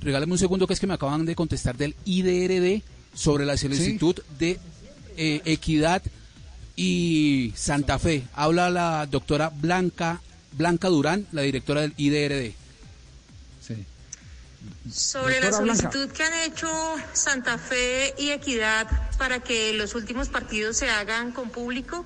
Regálame un segundo que es que me acaban de contestar del IDRD sobre la solicitud de eh, Equidad y Santa Fe. Habla la doctora Blanca, Blanca Durán, la directora del IDRD. Sí. Sobre la Blanca. solicitud que han hecho Santa Fe y Equidad para que los últimos partidos se hagan con público,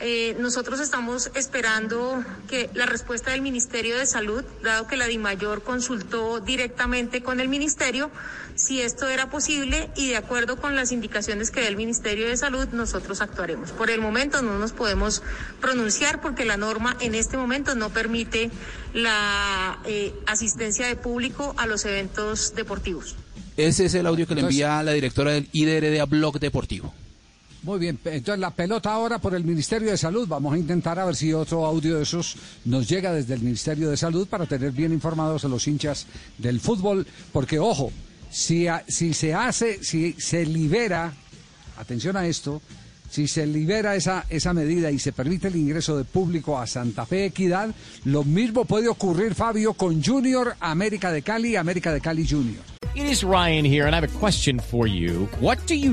eh, nosotros estamos esperando que la respuesta del Ministerio de Salud, dado que la DIMAYOR consultó directamente con el Ministerio, si esto era posible y de acuerdo con las indicaciones que dé el Ministerio de Salud, nosotros actuaremos. Por el momento no nos podemos pronunciar porque la norma en este momento no permite la eh, asistencia de público a los eventos deportivos. Ese es el audio que le envía la directora del IDRD a Blog Deportivo. Muy bien, entonces la pelota ahora por el Ministerio de Salud. Vamos a intentar a ver si otro audio de esos nos llega desde el Ministerio de Salud para tener bien informados a los hinchas del fútbol. Porque, ojo, si, si se hace, si se libera, atención a esto, si se libera esa, esa medida y se permite el ingreso de público a Santa Fe Equidad, lo mismo puede ocurrir, Fabio, con Junior, América de Cali, América de Cali Junior. It Ryan here, and I have a question for you. What do you?